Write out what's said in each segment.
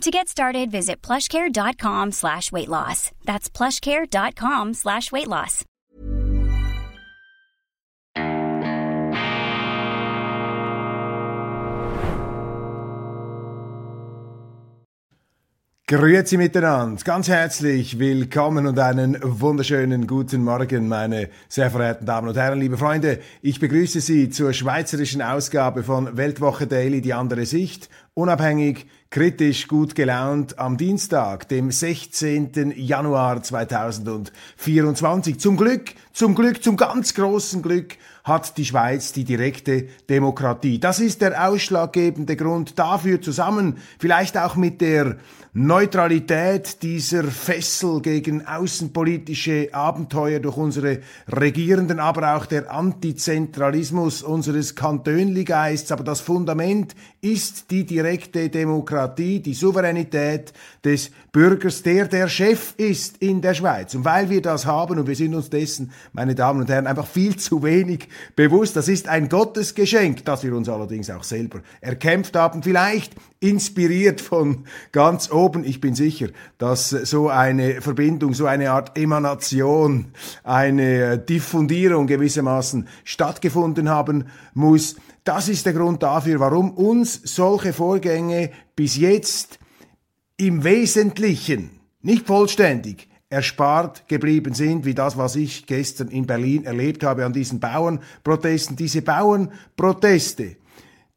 To get started, visit plushcare.com slash weight loss. That's plushcare.com slash weight loss. Grüezi miteinander, ganz herzlich willkommen und einen wunderschönen guten Morgen, meine sehr verehrten Damen und Herren, liebe Freunde. Ich begrüße Sie zur schweizerischen Ausgabe von Weltwoche Daily, die andere Sicht, unabhängig, kritisch, gut gelaunt am Dienstag, dem 16. Januar 2024. Zum Glück, zum Glück, zum ganz großen Glück hat die Schweiz die direkte Demokratie. Das ist der ausschlaggebende Grund dafür zusammen, vielleicht auch mit der Neutralität dieser Fessel gegen außenpolitische Abenteuer durch unsere Regierenden, aber auch der Antizentralismus unseres Kantönligeists. Aber das Fundament ist die direkte Demokratie, die Souveränität des Bürgers, der der Chef ist in der Schweiz. Und weil wir das haben, und wir sind uns dessen, meine Damen und Herren, einfach viel zu wenig bewusst, das ist ein Gottesgeschenk, das wir uns allerdings auch selber erkämpft haben, vielleicht inspiriert von ganz oben. Ich bin sicher, dass so eine Verbindung, so eine Art Emanation, eine Diffundierung gewissermaßen stattgefunden haben muss. Das ist der Grund dafür, warum uns solche Vorgänge bis jetzt im Wesentlichen, nicht vollständig, erspart geblieben sind, wie das, was ich gestern in Berlin erlebt habe an diesen Bauernprotesten. Diese Bauernproteste,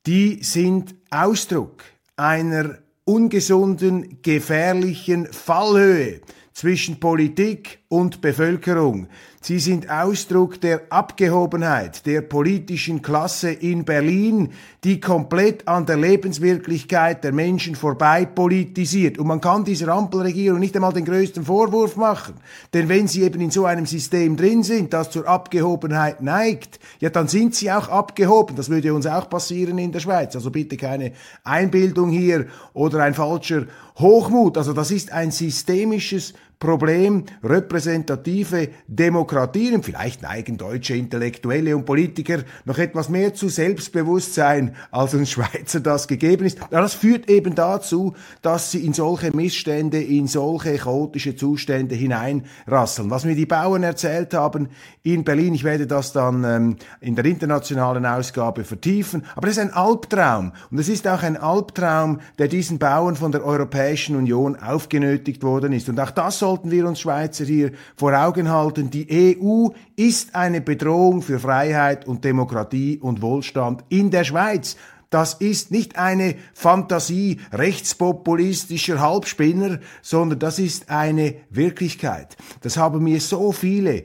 die sind Ausdruck einer ungesunden, gefährlichen Fallhöhe zwischen Politik und Bevölkerung. Sie sind Ausdruck der Abgehobenheit der politischen Klasse in Berlin, die komplett an der Lebenswirklichkeit der Menschen vorbei politisiert. Und man kann dieser Ampelregierung nicht einmal den größten Vorwurf machen. Denn wenn sie eben in so einem System drin sind, das zur Abgehobenheit neigt, ja, dann sind sie auch abgehoben. Das würde uns auch passieren in der Schweiz. Also bitte keine Einbildung hier oder ein falscher Hochmut. Also das ist ein systemisches Problem, repräsentative Demokratien, vielleicht neigen deutsche Intellektuelle und Politiker noch etwas mehr zu Selbstbewusstsein, als uns Schweizer das gegeben ist. das führt eben dazu, dass sie in solche Missstände, in solche chaotische Zustände hineinrasseln. Was mir die Bauern erzählt haben in Berlin, ich werde das dann ähm, in der internationalen Ausgabe vertiefen, aber das ist ein Albtraum. Und es ist auch ein Albtraum, der diesen Bauern von der Europäischen Union aufgenötigt worden ist. Und auch das sollten wir uns Schweizer hier vor Augen halten. Die EU ist eine Bedrohung für Freiheit und Demokratie und Wohlstand in der Schweiz. Das ist nicht eine Fantasie rechtspopulistischer Halbspinner, sondern das ist eine Wirklichkeit. Das haben mir so viele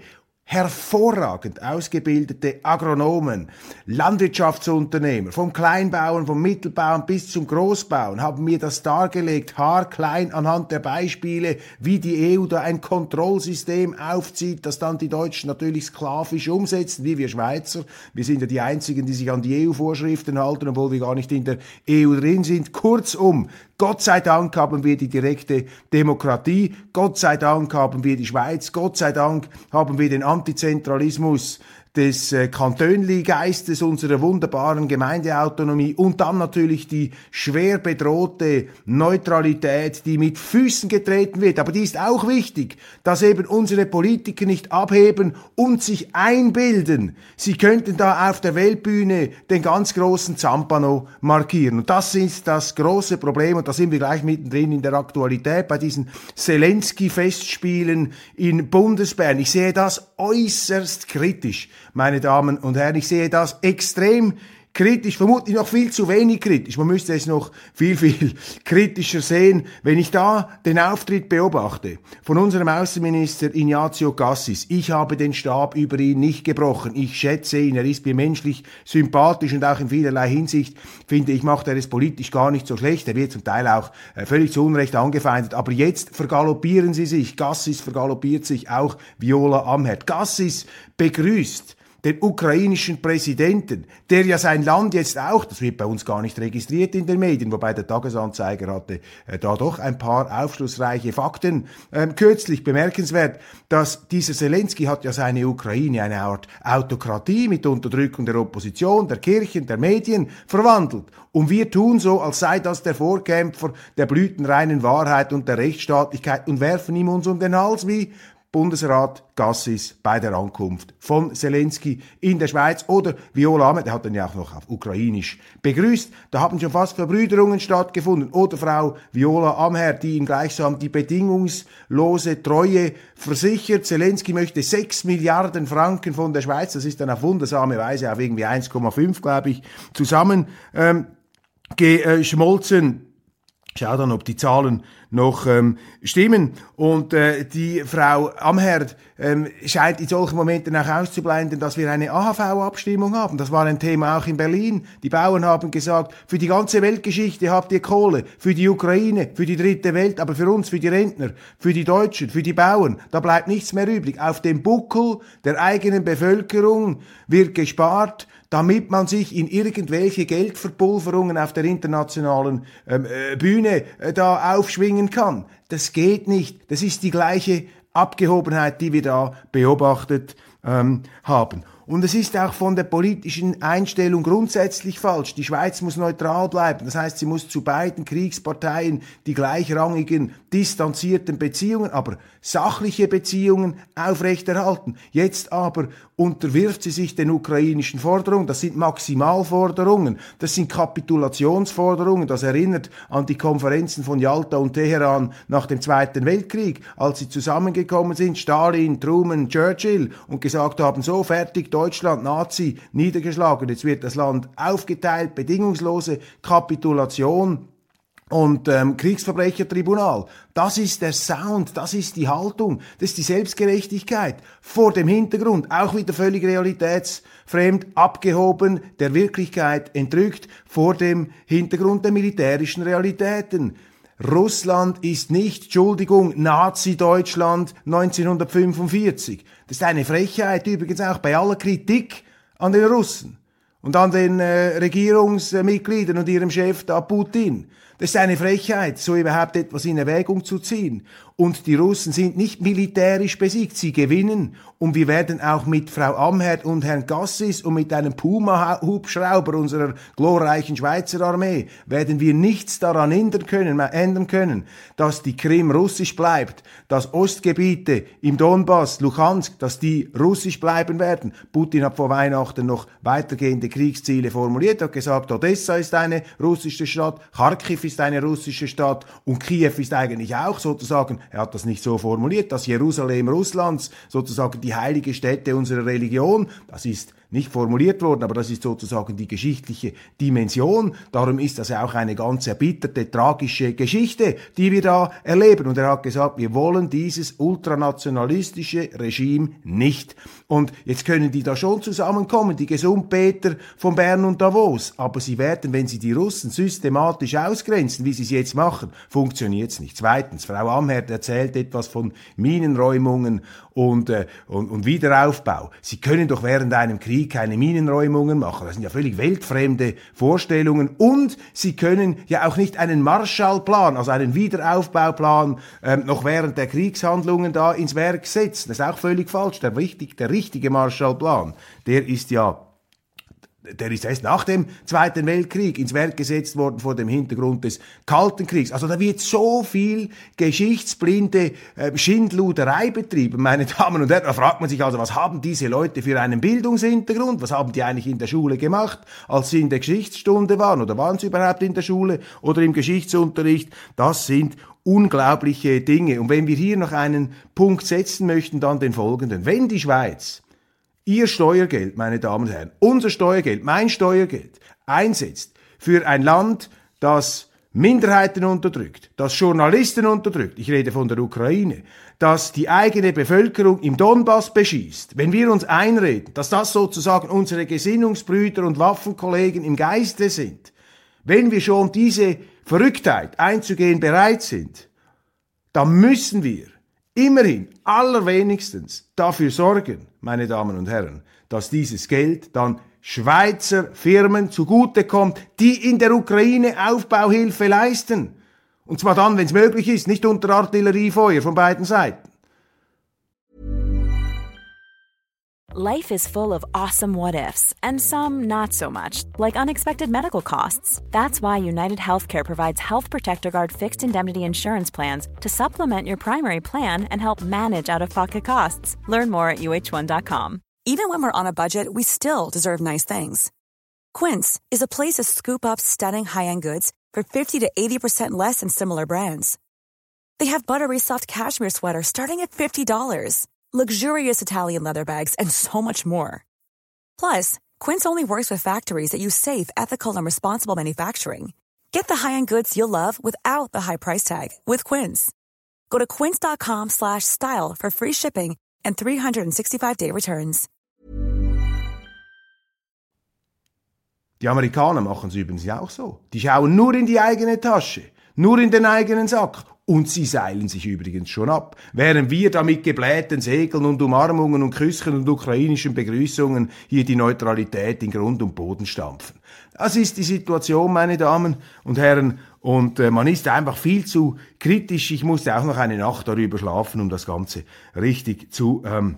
hervorragend ausgebildete Agronomen, Landwirtschaftsunternehmer, vom Kleinbauern, vom Mittelbauern bis zum Großbauern haben mir das dargelegt, haarklein anhand der Beispiele, wie die EU da ein Kontrollsystem aufzieht, das dann die Deutschen natürlich sklavisch umsetzen, wie wir Schweizer. Wir sind ja die Einzigen, die sich an die EU-Vorschriften halten, obwohl wir gar nicht in der EU drin sind. Kurzum, Gott sei Dank haben wir die direkte Demokratie, Gott sei Dank haben wir die Schweiz, Gott sei Dank haben wir den Antizentralismus des äh, Kantönli-Geistes unserer wunderbaren Gemeindeautonomie und dann natürlich die schwer bedrohte Neutralität, die mit Füßen getreten wird. Aber die ist auch wichtig, dass eben unsere Politiker nicht abheben und sich einbilden, sie könnten da auf der Weltbühne den ganz großen Zampano markieren. Und das ist das große Problem und da sind wir gleich mittendrin in der Aktualität bei diesen Zelensky-Festspielen in Bundesbern. Ich sehe das äußerst kritisch meine Damen und Herren. Ich sehe das extrem kritisch, vermutlich noch viel zu wenig kritisch. Man müsste es noch viel, viel kritischer sehen. Wenn ich da den Auftritt beobachte von unserem Außenminister Ignazio Cassis, ich habe den Stab über ihn nicht gebrochen. Ich schätze ihn, er ist mir menschlich sympathisch und auch in vielerlei Hinsicht finde ich, macht er es politisch gar nicht so schlecht. Er wird zum Teil auch äh, völlig zu Unrecht angefeindet. Aber jetzt vergaloppieren sie sich. Gassis vergaloppiert sich auch Viola Amherd. Gassis begrüßt den ukrainischen Präsidenten, der ja sein Land jetzt auch, das wird bei uns gar nicht registriert in den Medien, wobei der Tagesanzeiger hatte äh, da doch ein paar aufschlussreiche Fakten. Ähm, kürzlich bemerkenswert, dass dieser Zelensky hat ja seine Ukraine eine Art Autokratie mit Unterdrückung der Opposition, der Kirchen, der Medien verwandelt. Und wir tun so, als sei das der Vorkämpfer der blütenreinen Wahrheit und der Rechtsstaatlichkeit und werfen ihm uns um den Hals wie Bundesrat Gassis bei der Ankunft von Zelensky in der Schweiz oder Viola Ahmed, der hat dann ja auch noch auf Ukrainisch begrüßt. Da haben schon fast Verbrüderungen stattgefunden. Oder Frau Viola Amher, die ihm gleichsam die bedingungslose Treue versichert. Zelensky möchte 6 Milliarden Franken von der Schweiz, das ist dann auf wundersame Weise auf irgendwie 1,5, glaube ich, zusammen ähm, geschmolzen. Schau dann, ob die Zahlen noch ähm, stimmen. Und äh, die Frau Amherd ähm, scheint in solchen Momenten auch auszublenden, dass wir eine AHV-Abstimmung haben. Das war ein Thema auch in Berlin. Die Bauern haben gesagt, für die ganze Weltgeschichte habt ihr Kohle, für die Ukraine, für die dritte Welt, aber für uns, für die Rentner, für die Deutschen, für die Bauern, da bleibt nichts mehr übrig. Auf dem Buckel der eigenen Bevölkerung wird gespart damit man sich in irgendwelche Geldverpulverungen auf der internationalen ähm, äh, Bühne äh, da aufschwingen kann. Das geht nicht. Das ist die gleiche Abgehobenheit, die wir da beobachtet ähm, haben. Und es ist auch von der politischen Einstellung grundsätzlich falsch. Die Schweiz muss neutral bleiben. Das heißt, sie muss zu beiden Kriegsparteien die gleichrangigen, distanzierten Beziehungen, aber sachliche Beziehungen aufrechterhalten. Jetzt aber unterwirft sie sich den ukrainischen Forderungen. Das sind Maximalforderungen, das sind Kapitulationsforderungen. Das erinnert an die Konferenzen von Yalta und Teheran nach dem Zweiten Weltkrieg, als sie zusammengekommen sind, Stalin, Truman, Churchill, und gesagt haben, so fertig, Deutschland, Nazi, niedergeschlagen. Jetzt wird das Land aufgeteilt, bedingungslose Kapitulation und ähm, Kriegsverbrechertribunal. Das ist der Sound, das ist die Haltung, das ist die Selbstgerechtigkeit vor dem Hintergrund, auch wieder völlig realitätsfremd, abgehoben, der Wirklichkeit entrückt vor dem Hintergrund der militärischen Realitäten. Russland ist nicht, Entschuldigung, Nazi-Deutschland 1945. Das ist eine Frechheit übrigens auch bei aller Kritik an den Russen und an den äh, Regierungsmitgliedern und ihrem Chef da Putin. Das ist eine Frechheit, so überhaupt etwas in Erwägung zu ziehen. Und die Russen sind nicht militärisch besiegt, sie gewinnen. Und wir werden auch mit Frau Amherd und Herrn Gassis und mit einem Puma-Hubschrauber unserer glorreichen Schweizer Armee, werden wir nichts daran ändern können, ändern können, dass die Krim russisch bleibt, dass Ostgebiete im Donbass, Luhansk, dass die russisch bleiben werden. Putin hat vor Weihnachten noch weitergehende Kriegsziele formuliert, hat gesagt, Odessa ist eine russische Stadt, Kharkiv ist eine russische Stadt und Kiew ist eigentlich auch sozusagen er hat das nicht so formuliert, dass Jerusalem Russlands sozusagen die heilige Stätte unserer Religion, das ist nicht formuliert worden, aber das ist sozusagen die geschichtliche Dimension. Darum ist das ja auch eine ganz erbitterte, tragische Geschichte, die wir da erleben. Und er hat gesagt, wir wollen dieses ultranationalistische Regime nicht. Und jetzt können die da schon zusammenkommen, die Gesundpeter von Bern und Davos. Aber sie werden, wenn sie die Russen systematisch ausgrenzen, wie sie es jetzt machen, funktioniert es nicht. Zweitens, Frau Amherd erzählt etwas von Minenräumungen und, äh, und, und Wiederaufbau. Sie können doch während einem Krieg keine Minenräumungen machen. Das sind ja völlig weltfremde Vorstellungen. Und sie können ja auch nicht einen Marshallplan, also einen Wiederaufbauplan, ähm, noch während der Kriegshandlungen da ins Werk setzen. Das ist auch völlig falsch. Der, richtig, der richtige Marshallplan, der ist ja der ist erst nach dem Zweiten Weltkrieg ins Werk gesetzt worden vor dem Hintergrund des Kalten Kriegs. Also da wird so viel geschichtsblinde äh, Schindluderei betrieben, meine Damen und Herren. Da fragt man sich also, was haben diese Leute für einen Bildungshintergrund? Was haben die eigentlich in der Schule gemacht, als sie in der Geschichtsstunde waren? Oder waren sie überhaupt in der Schule oder im Geschichtsunterricht? Das sind unglaubliche Dinge. Und wenn wir hier noch einen Punkt setzen möchten, dann den folgenden. Wenn die Schweiz Ihr Steuergeld, meine Damen und Herren, unser Steuergeld, mein Steuergeld einsetzt für ein Land, das Minderheiten unterdrückt, das Journalisten unterdrückt, ich rede von der Ukraine, das die eigene Bevölkerung im Donbass beschießt, wenn wir uns einreden, dass das sozusagen unsere Gesinnungsbrüder und Waffenkollegen im Geiste sind, wenn wir schon diese Verrücktheit einzugehen bereit sind, dann müssen wir immerhin allerwenigstens dafür sorgen, meine Damen und Herren, dass dieses Geld dann Schweizer Firmen zugutekommt, die in der Ukraine Aufbauhilfe leisten. Und zwar dann, wenn es möglich ist, nicht unter Artilleriefeuer von beiden Seiten. Life is full of awesome what ifs and some not so much, like unexpected medical costs. That's why United Healthcare provides Health Protector Guard fixed indemnity insurance plans to supplement your primary plan and help manage out of pocket costs. Learn more at uh1.com. Even when we're on a budget, we still deserve nice things. Quince is a place to scoop up stunning high end goods for 50 to 80% less than similar brands. They have buttery soft cashmere sweaters starting at $50, luxurious Italian leather bags, and so much more. Plus, Quince only works with factories that use safe, ethical, and responsible manufacturing. Get the high-end goods you'll love without the high price tag with Quince. Go to quince.com/style for free shipping and 365-day returns. Die Amerikaner machen es übrigens auch so. Die schauen nur in die eigene Tasche, nur in den eigenen Sack. Und sie seilen sich übrigens schon ab, während wir da mit geblähten Segeln und Umarmungen und Küsschen und ukrainischen Begrüßungen hier die Neutralität in Grund und Boden stampfen. Das ist die Situation, meine Damen und Herren, und äh, man ist einfach viel zu kritisch. Ich musste auch noch eine Nacht darüber schlafen, um das Ganze richtig zu ähm,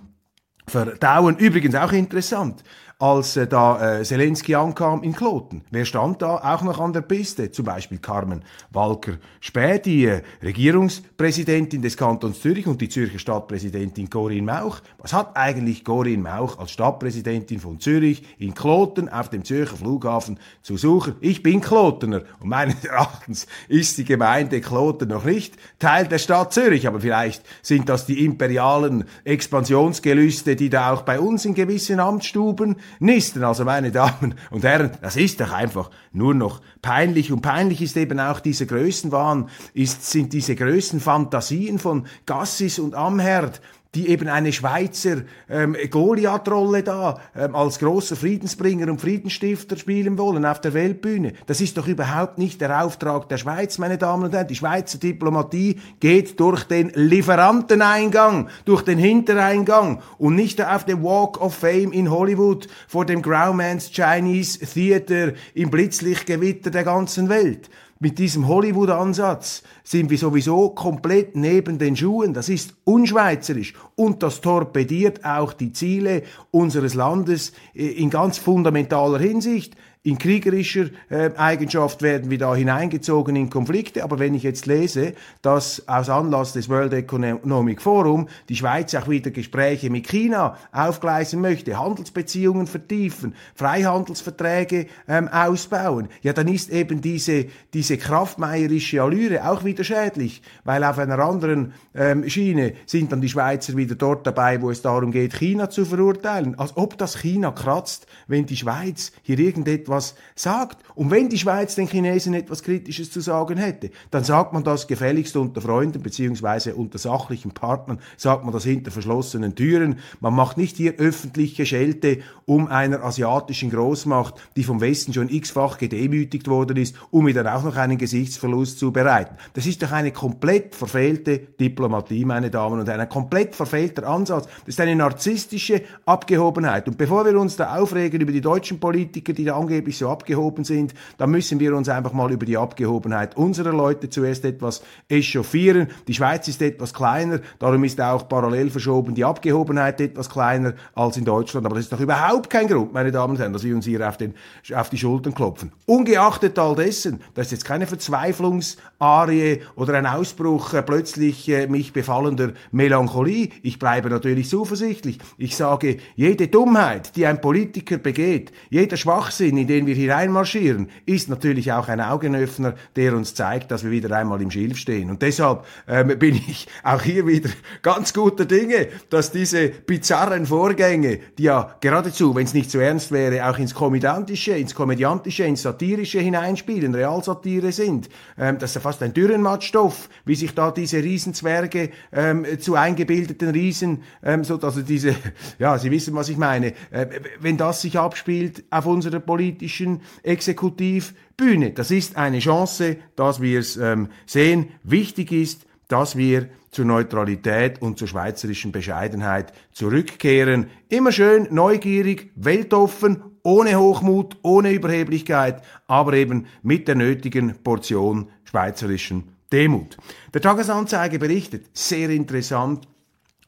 verdauen. Übrigens auch interessant als äh, da äh, Zelensky ankam in Kloten. Wer stand da auch noch an der Piste? Zum Beispiel Carmen Walker-Späh, die äh, Regierungspräsidentin des Kantons Zürich und die Zürcher Stadtpräsidentin Corinne Mauch. Was hat eigentlich Corinne Mauch als Stadtpräsidentin von Zürich in Kloten auf dem Zürcher Flughafen zu suchen? Ich bin Klotener und meines Erachtens ist die Gemeinde Kloten noch nicht Teil der Stadt Zürich, aber vielleicht sind das die imperialen Expansionsgelüste, die da auch bei uns in gewissen Amtsstuben nisten. Also meine Damen und Herren, das ist doch einfach nur noch peinlich. Und peinlich ist eben auch dieser Größenwahn, ist, sind diese Größenfantasien von Gassis und Amherd, die eben eine Schweizer ähm, Goliath-Rolle da ähm, als großer Friedensbringer und Friedensstifter spielen wollen auf der Weltbühne. Das ist doch überhaupt nicht der Auftrag der Schweiz, meine Damen und Herren. Die Schweizer Diplomatie geht durch den Lieferanteneingang, durch den Hintereingang und nicht auf dem Walk of Fame in Hollywood vor dem Grauman's Chinese Theater im Blitzlichtgewitter der ganzen Welt. Mit diesem Hollywood-Ansatz sind wir sowieso komplett neben den Schuhen. Das ist unschweizerisch und das torpediert auch die Ziele unseres Landes äh, in ganz fundamentaler Hinsicht in kriegerischer äh, Eigenschaft werden wir da hineingezogen in Konflikte. Aber wenn ich jetzt lese, dass aus Anlass des World Economic Forum die Schweiz auch wieder Gespräche mit China aufgleisen möchte, Handelsbeziehungen vertiefen, Freihandelsverträge ähm, ausbauen, ja, dann ist eben diese, diese kraftmeierische Allüre auch wieder schädlich, weil auf einer anderen ähm, Schiene sind dann die Schweizer wieder dort dabei, wo es darum geht, China zu verurteilen. Als ob das China kratzt, wenn die Schweiz hier irgendetwas etwas sagt. Und wenn die Schweiz den Chinesen etwas Kritisches zu sagen hätte, dann sagt man das gefälligst unter Freunden beziehungsweise unter sachlichen Partnern, sagt man das hinter verschlossenen Türen. Man macht nicht hier öffentliche Schelte um einer asiatischen Großmacht, die vom Westen schon x-fach gedemütigt worden ist, um ihr dann auch noch einen Gesichtsverlust zu bereiten. Das ist doch eine komplett verfehlte Diplomatie, meine Damen und Herren, ein komplett verfehlter Ansatz. Das ist eine narzisstische Abgehobenheit. Und bevor wir uns da aufregen über die deutschen Politiker, die da angeblich angeblich so abgehoben sind, dann müssen wir uns einfach mal über die Abgehobenheit unserer Leute zuerst etwas echauffieren. Die Schweiz ist etwas kleiner, darum ist auch parallel verschoben die Abgehobenheit etwas kleiner als in Deutschland. Aber das ist doch überhaupt kein Grund, meine Damen und Herren, dass wir uns hier auf, den, auf die Schultern klopfen. Ungeachtet all dessen, das ist jetzt keine Verzweiflungsarie oder ein Ausbruch äh, plötzlich äh, mich befallender Melancholie. Ich bleibe natürlich zuversichtlich. Ich sage, jede Dummheit, die ein Politiker begeht, jeder Schwachsinn, in den wir hier einmarschieren, ist natürlich auch ein Augenöffner, der uns zeigt, dass wir wieder einmal im Schilf stehen. Und deshalb ähm, bin ich auch hier wieder ganz guter Dinge, dass diese bizarren Vorgänge, die ja geradezu, wenn es nicht so ernst wäre, auch ins Komödiantische, ins Komödiantische, ins Satirische hineinspielen, Realsatire sind, ähm, das ist ja fast ein Dürrenmattstoff, wie sich da diese Riesenzwerge ähm, zu eingebildeten Riesen, ähm, so, also diese, ja, Sie wissen, was ich meine, äh, wenn das sich abspielt auf unserer politischen Exekutivbühne, das ist eine Chance, dass wir es ähm, sehen. Wichtig ist, dass wir zur Neutralität und zur schweizerischen Bescheidenheit zurückkehren. Immer schön neugierig, weltoffen, ohne Hochmut, ohne Überheblichkeit, aber eben mit der nötigen Portion schweizerischen Demut. Der Tagesanzeiger berichtet, sehr interessant,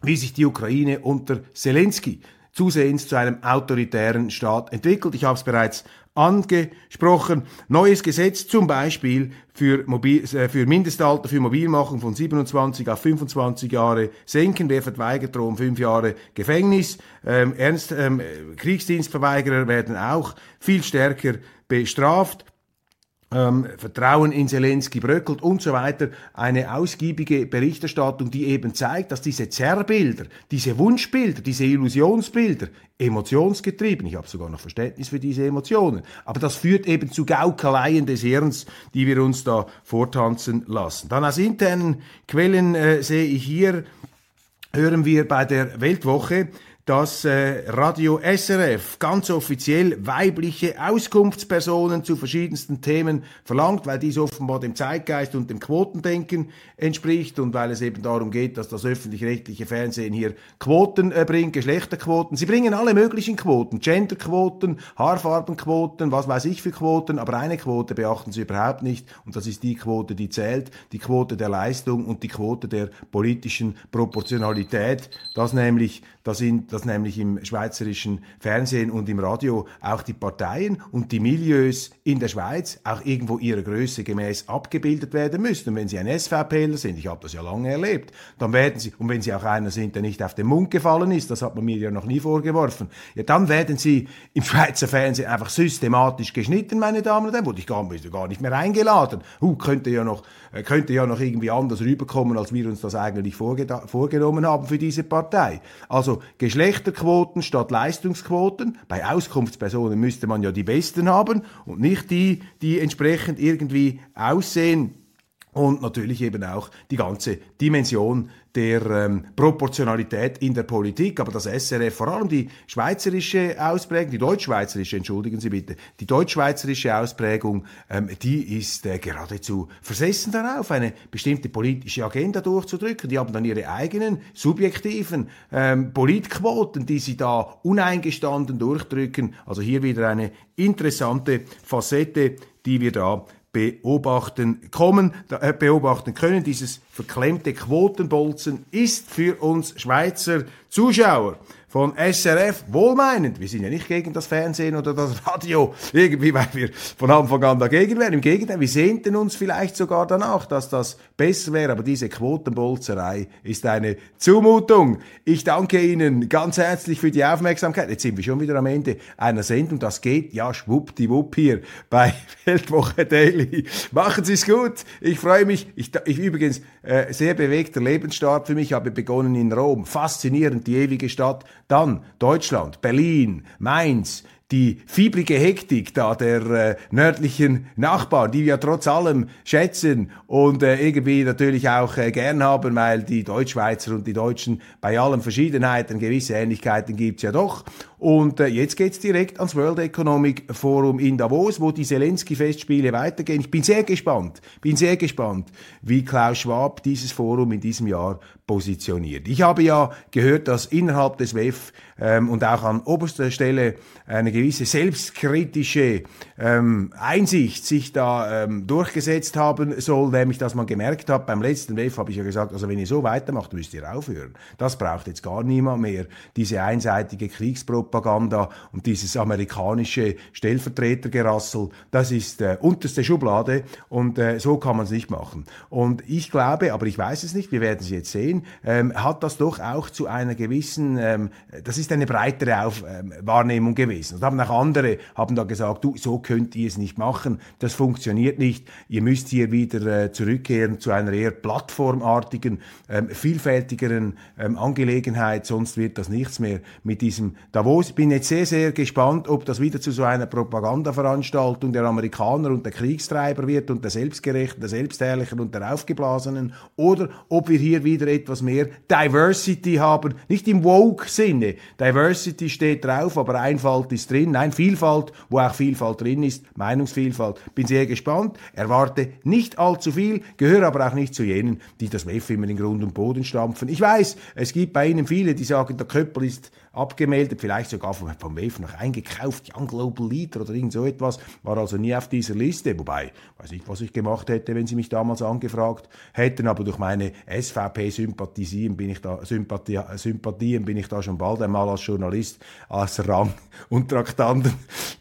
wie sich die Ukraine unter Zelensky zusehends zu einem autoritären Staat entwickelt. Ich habe es bereits angesprochen. Neues Gesetz zum Beispiel für, Mobil, äh, für Mindestalter für Mobilmachung von 27 auf 25 Jahre senken. Wer verweigert, drohen fünf Jahre Gefängnis. Ähm, Ernst, ähm, Kriegsdienstverweigerer werden auch viel stärker bestraft ähm, Vertrauen in Zelensky bröckelt und so weiter, eine ausgiebige Berichterstattung, die eben zeigt, dass diese Zerrbilder, diese Wunschbilder, diese Illusionsbilder emotionsgetrieben, ich habe sogar noch Verständnis für diese Emotionen, aber das führt eben zu Gaukeleien des Hirns, die wir uns da vortanzen lassen. Dann aus internen Quellen äh, sehe ich hier, hören wir bei der Weltwoche, dass äh, Radio SRF ganz offiziell weibliche Auskunftspersonen zu verschiedensten Themen verlangt, weil dies offenbar dem Zeitgeist und dem Quotendenken entspricht und weil es eben darum geht, dass das öffentlich-rechtliche Fernsehen hier Quoten äh, bringt, Geschlechterquoten. Sie bringen alle möglichen Quoten, Genderquoten, Haarfarbenquoten, was weiß ich für Quoten, aber eine Quote beachten sie überhaupt nicht und das ist die Quote, die zählt, die Quote der Leistung und die Quote der politischen Proportionalität, das nämlich, das sind dass nämlich im schweizerischen Fernsehen und im Radio auch die Parteien und die Milieus in der Schweiz auch irgendwo ihrer Größe gemäß abgebildet werden müssen. Und wenn Sie ein SVPler sind, ich habe das ja lange erlebt, dann werden Sie, und wenn Sie auch einer sind, der nicht auf den Mund gefallen ist, das hat man mir ja noch nie vorgeworfen, ja, dann werden Sie im Schweizer Fernsehen einfach systematisch geschnitten, meine Damen und Herren, wurde ich gar, gar nicht mehr eingeladen. Uh, könnte ja noch, äh, könnte ja noch irgendwie anders rüberkommen, als wir uns das eigentlich vorgenommen haben für diese Partei. Also Geschlecht Geschlechterquoten statt Leistungsquoten. Bei Auskunftspersonen müsste man ja die Besten haben und nicht die, die entsprechend irgendwie aussehen und natürlich eben auch die ganze Dimension der ähm, Proportionalität in der Politik. Aber das SRF, vor allem die schweizerische Ausprägung, die deutschschweizerische, entschuldigen Sie bitte, die deutschschweizerische Ausprägung, ähm, die ist äh, geradezu versessen darauf, eine bestimmte politische Agenda durchzudrücken. Die haben dann ihre eigenen subjektiven ähm, Politquoten, die sie da uneingestanden durchdrücken. Also hier wieder eine interessante Facette, die wir da beobachten kommen, äh, beobachten können. Dieses verklemmte Quotenbolzen ist für uns Schweizer Zuschauer von SRF wohlmeinend. Wir sind ja nicht gegen das Fernsehen oder das Radio, irgendwie, weil wir von Anfang an dagegen wären. Im Gegenteil, wir sehnten uns vielleicht sogar danach, dass das besser wäre. Aber diese Quotenbolzerei ist eine Zumutung. Ich danke Ihnen ganz herzlich für die Aufmerksamkeit. Jetzt sind wir schon wieder am Ende einer Sendung. Das geht ja schwuppdiwupp hier bei Weltwoche Daily. Machen Sie es gut. Ich freue mich. Ich, ich übrigens, äh, sehr bewegter Lebensstart für mich. Ich habe begonnen in Rom. Faszinierend, die ewige Stadt. Dann Deutschland, Berlin, Mainz, die fiebrige Hektik da der äh, nördlichen Nachbarn, die wir trotz allem schätzen und äh, irgendwie natürlich auch äh, gern haben, weil die Deutschschweizer und die Deutschen bei allen Verschiedenheiten gewisse Ähnlichkeiten gibt's ja doch. Und äh, jetzt geht's direkt ans World Economic Forum in Davos, wo die Zelensky-Festspiele weitergehen. Ich bin sehr gespannt, bin sehr gespannt, wie Klaus Schwab dieses Forum in diesem Jahr positioniert. Ich habe ja gehört, dass innerhalb des WEF ähm, und auch an oberster Stelle eine gewisse selbstkritische ähm, Einsicht sich da ähm, durchgesetzt haben soll, nämlich dass man gemerkt hat, beim letzten WEF habe ich ja gesagt, also wenn ihr so weitermacht, müsst ihr aufhören. Das braucht jetzt gar niemand mehr, diese einseitige Kriegspropaganda Propaganda und dieses amerikanische Stellvertretergerassel, das ist äh, unterste Schublade und äh, so kann man es nicht machen. Und ich glaube, aber ich weiß es nicht, wir werden es jetzt sehen, ähm, hat das doch auch zu einer gewissen, ähm, das ist eine breitere Auf, ähm, Wahrnehmung gewesen. Und haben auch andere haben da gesagt, du, so könnt ihr es nicht machen, das funktioniert nicht, ihr müsst hier wieder äh, zurückkehren zu einer eher plattformartigen, ähm, vielfältigeren ähm, Angelegenheit, sonst wird das nichts mehr mit diesem Davos. Ich bin jetzt sehr, sehr gespannt, ob das wieder zu so einer Propagandaveranstaltung der Amerikaner und der Kriegstreiber wird und der Selbstgerechten, der Selbstherrlichen und der Aufgeblasenen oder ob wir hier wieder etwas mehr Diversity haben, nicht im Woke-Sinne. Diversity steht drauf, aber Einfalt ist drin. Nein, Vielfalt, wo auch Vielfalt drin ist, Meinungsvielfalt. Bin sehr gespannt, erwarte nicht allzu viel, gehöre aber auch nicht zu jenen, die das WEF immer in Grund und Boden stampfen. Ich weiß, es gibt bei Ihnen viele, die sagen, der Köppel ist abgemeldet, vielleicht sogar vom, vom WEF noch eingekauft, Young Global Leader oder irgend so etwas, war also nie auf dieser Liste, wobei, weiß nicht, was ich gemacht hätte, wenn Sie mich damals angefragt hätten, aber durch meine SVP-Sympathien bin ich da, Sympathie, Sympathien bin ich da schon bald einmal als Journalist als Rang und Traktanten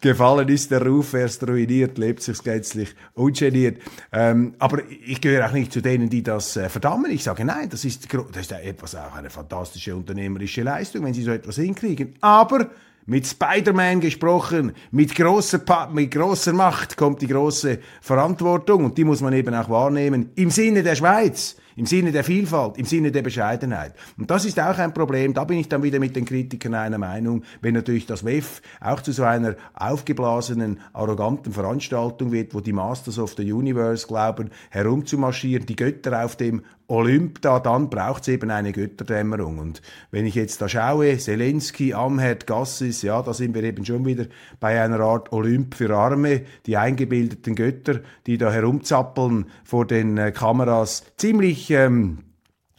gefallen ist der Ruf erst ruiniert, lebt sich gänzlich ungeniert. Ähm, aber ich gehöre auch nicht zu denen, die das äh, verdammen. Ich sage, nein, das ist, das ist etwas auch eine fantastische unternehmerische Leistung, wenn Sie so etwas hinkriegen. Aber mit Spider-Man gesprochen, mit großer, mit großer Macht kommt die große Verantwortung und die muss man eben auch wahrnehmen im Sinne der Schweiz im Sinne der Vielfalt, im Sinne der Bescheidenheit. Und das ist auch ein Problem, da bin ich dann wieder mit den Kritikern einer Meinung, wenn natürlich das WEF auch zu so einer aufgeblasenen, arroganten Veranstaltung wird, wo die Masters of the Universe glauben, herumzumarschieren, die Götter auf dem Olymp da, dann braucht es eben eine Götterdämmerung. Und wenn ich jetzt da schaue, Zelensky, Amherd, Gassis, ja, da sind wir eben schon wieder bei einer Art Olymp für Arme, die eingebildeten Götter, die da herumzappeln vor den äh, Kameras, ziemlich ähm,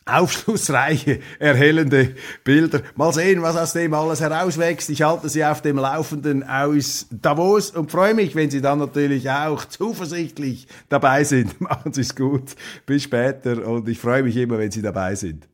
aufschlussreiche, erhellende Bilder. Mal sehen, was aus dem alles herauswächst. Ich halte Sie auf dem Laufenden aus Davos und freue mich, wenn Sie dann natürlich auch zuversichtlich dabei sind. Machen Sie es gut. Bis später und ich freue mich immer, wenn Sie dabei sind.